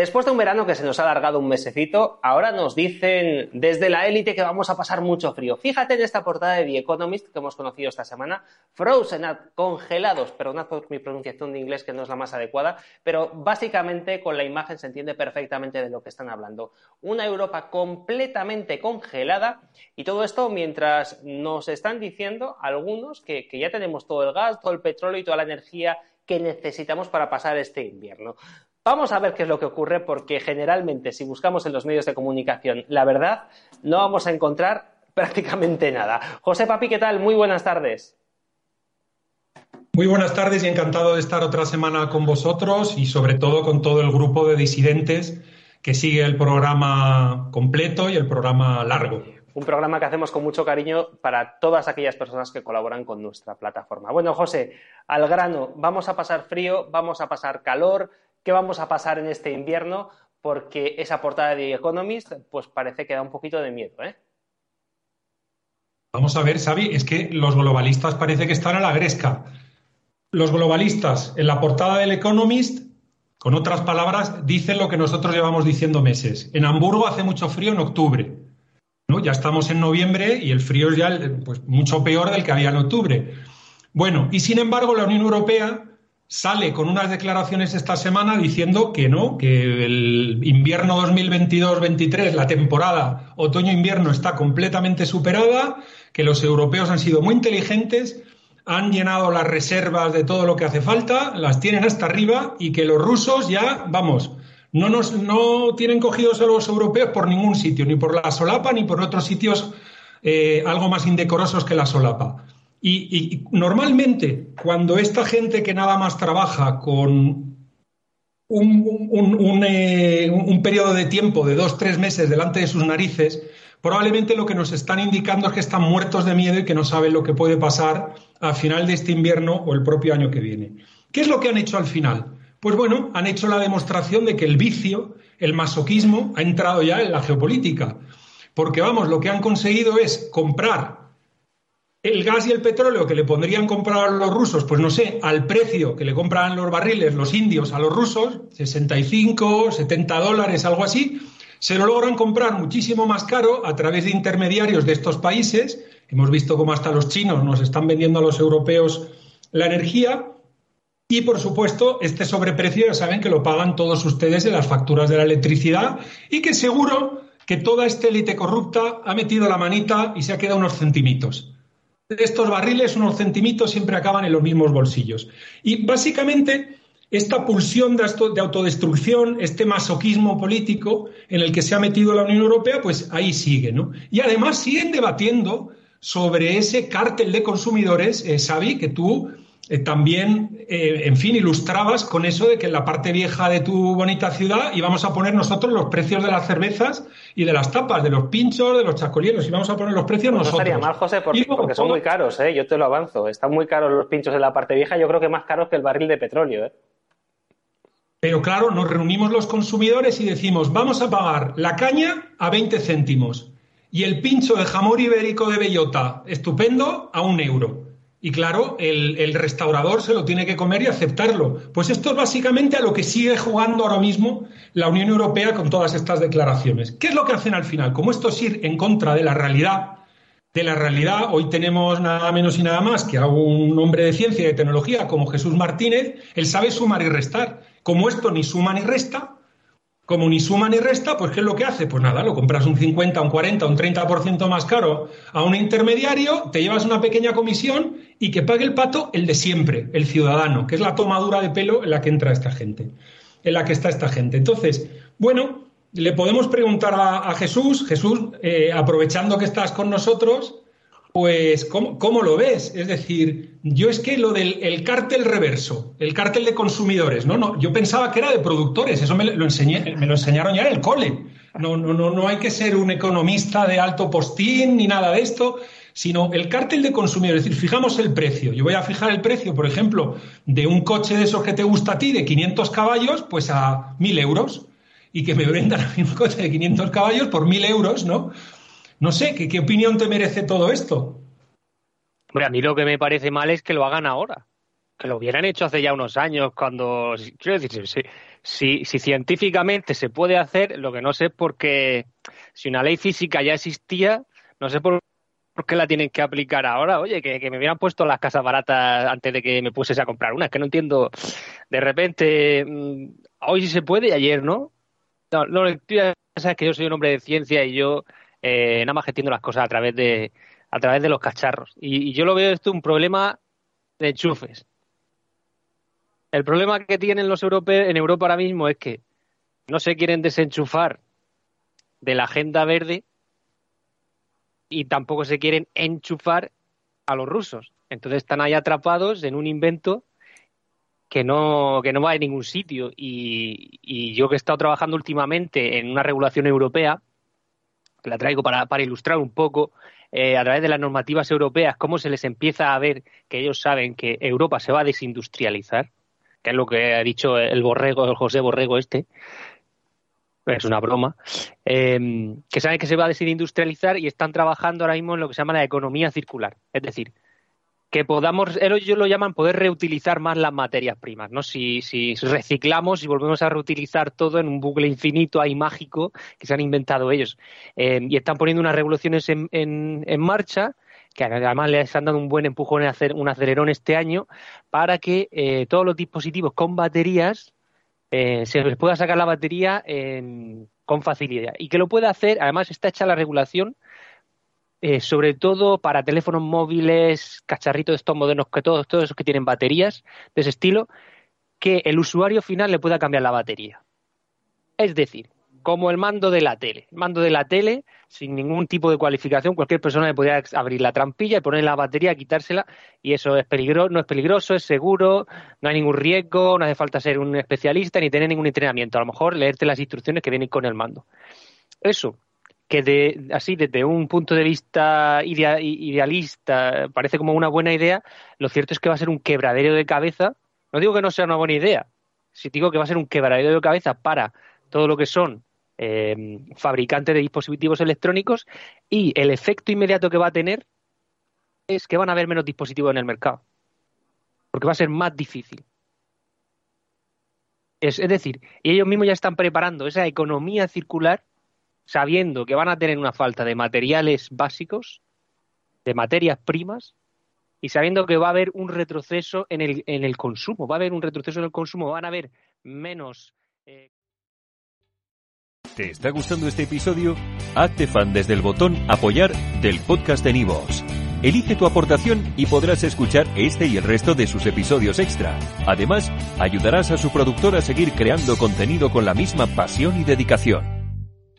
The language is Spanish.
Después de un verano que se nos ha alargado un mesecito, ahora nos dicen desde la élite que vamos a pasar mucho frío. Fíjate en esta portada de The Economist que hemos conocido esta semana, Frozen, congelados, perdonad por mi pronunciación de inglés que no es la más adecuada, pero básicamente con la imagen se entiende perfectamente de lo que están hablando. Una Europa completamente congelada y todo esto mientras nos están diciendo algunos que, que ya tenemos todo el gas, todo el petróleo y toda la energía que necesitamos para pasar este invierno. Vamos a ver qué es lo que ocurre porque generalmente si buscamos en los medios de comunicación la verdad no vamos a encontrar prácticamente nada. José Papi, ¿qué tal? Muy buenas tardes. Muy buenas tardes y encantado de estar otra semana con vosotros y sobre todo con todo el grupo de disidentes que sigue el programa completo y el programa largo. Un programa que hacemos con mucho cariño para todas aquellas personas que colaboran con nuestra plataforma. Bueno, José, al grano, vamos a pasar frío, vamos a pasar calor, qué vamos a pasar en este invierno, porque esa portada de Economist pues parece que da un poquito de miedo, ¿eh? Vamos a ver, Xavi, es que los globalistas parece que están a la gresca. Los globalistas en la portada del Economist, con otras palabras, dicen lo que nosotros llevamos diciendo meses. En Hamburgo hace mucho frío en octubre. ¿no? Ya estamos en noviembre y el frío es ya pues, mucho peor del que había en octubre. Bueno, y sin embargo la Unión Europea sale con unas declaraciones esta semana diciendo que no, que el invierno 2022-23, la temporada otoño-invierno está completamente superada, que los europeos han sido muy inteligentes, han llenado las reservas de todo lo que hace falta, las tienen hasta arriba y que los rusos ya, vamos, no, nos, no tienen cogidos a los europeos por ningún sitio, ni por la solapa ni por otros sitios eh, algo más indecorosos que la solapa. Y, normalmente, cuando esta gente que nada más trabaja con un, eh, un, periodo de tiempo de dos, tres meses delante de sus narices, probablemente lo que nos están indicando es que están muertos de miedo y que no saben lo que puede pasar al final de este invierno o el propio año que viene. ¿Qué es lo que han hecho al final? Pues bueno, han hecho la demostración de que el vicio, el masoquismo, ha entrado ya en la geopolítica. Porque vamos, lo que han conseguido es comprar el gas y el petróleo que le pondrían comprar los rusos, pues no sé, al precio que le compran los barriles los indios a los rusos, 65, 70 dólares, algo así, se lo logran comprar muchísimo más caro a través de intermediarios de estos países. Hemos visto cómo hasta los chinos nos están vendiendo a los europeos la energía. Y por supuesto, este sobreprecio ya saben que lo pagan todos ustedes en las facturas de la electricidad y que seguro que toda esta élite corrupta ha metido la manita y se ha quedado unos centimitos estos barriles, unos centimitos, siempre acaban en los mismos bolsillos. Y básicamente esta pulsión de, autodestrucción, este masoquismo político en el que se ha metido la Unión Europea, pues ahí sigue, ¿no? Y además siguen debatiendo sobre ese cártel de consumidores, eh, Xavi, que tú eh, también, eh, en fin, ilustrabas con eso de que en la parte vieja de tu bonita ciudad íbamos a poner nosotros los precios de las cervezas y de las tapas, de los pinchos, de los chacolieros, íbamos a poner los precios nosotros. No estaría mal, José, porque, son muy caros, ¿eh? yo te lo avanzo. Están muy caros los pinchos en la parte vieja, yo creo que más caros que el barril de petróleo. ¿eh? Pero claro, nos reunimos los consumidores y decimos, vamos a pagar la caña a 20 céntimos y el pincho de jamón ibérico de bellota, estupendo, a un euro. Y claro, el, restaurador se lo tiene que comer y aceptarlo. Pues esto es básicamente a lo que sigue jugando ahora mismo la Unión Europea con todas estas declaraciones. ¿Qué es lo que hacen al final? Como esto es ir en contra de la realidad, de la realidad, hoy tenemos nada menos y nada más que a un hombre de ciencia y de tecnología como Jesús Martínez, él sabe sumar y restar. Como esto ni suma ni resta, como ni suma ni resta, pues ¿qué es lo que hace? Pues nada, lo compras un 50, un 40, un 30% más caro a un intermediario, te llevas una pequeña comisión y que pague el pato el de siempre, el ciudadano, que es la tomadura de pelo en la que entra esta gente, en la que está esta gente. Entonces, bueno, le podemos preguntar a, Jesús, Jesús, eh, aprovechando que estás con nosotros, pues, ¿cómo, lo ves? Es decir, yo es que lo del el cártel reverso, el cártel de consumidores, no, no, yo pensaba que era de productores, eso me lo, enseñé, me lo enseñaron ya en el cole. No, no, no, no hay que ser un economista de alto postín ni nada de esto, sino el cártel de consumidores. Es decir, fijamos el precio. Yo voy a fijar el precio, por ejemplo, de un coche de esos que te gusta a ti, de 500 caballos, pues a 1.000 euros. Y que me vendan a mí un coche de 500 caballos por 1.000 euros, ¿no? No sé, ¿qué, opinión te merece todo esto? Hombre, a mí lo que me parece mal es que lo hagan ahora. que lo hubieran hecho hace ya unos años, cuando, quiero decir, si, si, científicamente se puede hacer, lo que no sé es porque si una ley física ya existía, no sé por, qué la tienen que aplicar ahora. Oye, que, me hubieran puesto las casas baratas antes de que me pusiese a comprar una. Es que no entiendo. De repente, mm, hoy sí se puede y ayer no. No, no ya sabes que yo soy un hombre de ciencia y yo eh, nada más entiendo las cosas a través de, a través de los cacharros. Y, y yo lo veo esto un problema de enchufes. El problema que tienen los europeos en Europa ahora mismo es que no se quieren desenchufar de la agenda verde y tampoco se quieren enchufar a los rusos. Entonces están ahí atrapados en un invento que no, que no va a ningún sitio. Y, yo que he estado trabajando últimamente en una regulación europea, la traigo para, para ilustrar un poco, eh, a través de las normativas europeas, cómo se les empieza a ver que ellos saben que Europa se va a desindustrializar que es lo que ha dicho el borrego, el José Borrego este, es una broma, em, que saben que se va a desindustrializar y están trabajando ahora mismo en lo que se llama la economía circular. Es decir, que podamos, ellos lo llaman poder reutilizar más las materias primas, ¿no? Si, si reciclamos y volvemos a reutilizar todo en un bucle infinito ahí mágico que se han inventado ellos. Em, y están poniendo unas revoluciones en, en, en marcha que además les han dado un buen empujón en un acelerón este año para que eh, todos los dispositivos con baterías eh, se les pueda sacar la batería con facilidad y que lo pueda hacer, además está hecha la regulación eh, sobre todo para teléfonos móviles, cacharritos estos modernos, que todos, todos esos que tienen baterías de ese estilo, que el usuario final le pueda cambiar la batería. Es decir, como el mando de la tele. El mando de la tele, sin ningún tipo de cualificación, cualquier persona le podría abrir la trampilla y poner la batería, quitársela, y eso es peligroso, no es peligroso, es seguro, no hay ningún riesgo, no hace falta ser un especialista ni tener ningún entrenamiento. A lo mejor leerte las instrucciones que vienen con el mando. Eso, que de, así desde un punto de vista idealista parece como una buena idea, lo cierto es que va a ser un quebradero de cabeza. No digo que no sea una buena idea, si digo que va a ser un quebradero de cabeza para todo lo que son eh, fabricantes de dispositivos electrónicos y el efecto inmediato que va a tener es que van a haber menos dispositivos en el mercado, porque va a ser más difícil. Es, es decir, ellos mismos ya están preparando esa economía circular sabiendo que van a tener una falta de materiales básicos, de materias primas, y sabiendo que va a haber un retroceso en el, en el consumo, va a haber un retroceso en el consumo, van a haber menos. Eh, ¿Te está gustando este episodio? Hazte fan desde el botón Apoyar del podcast de Nivos. Elige tu aportación y podrás escuchar este y el resto de sus episodios extra. Además, ayudarás a su productor a seguir creando contenido con la misma pasión y dedicación.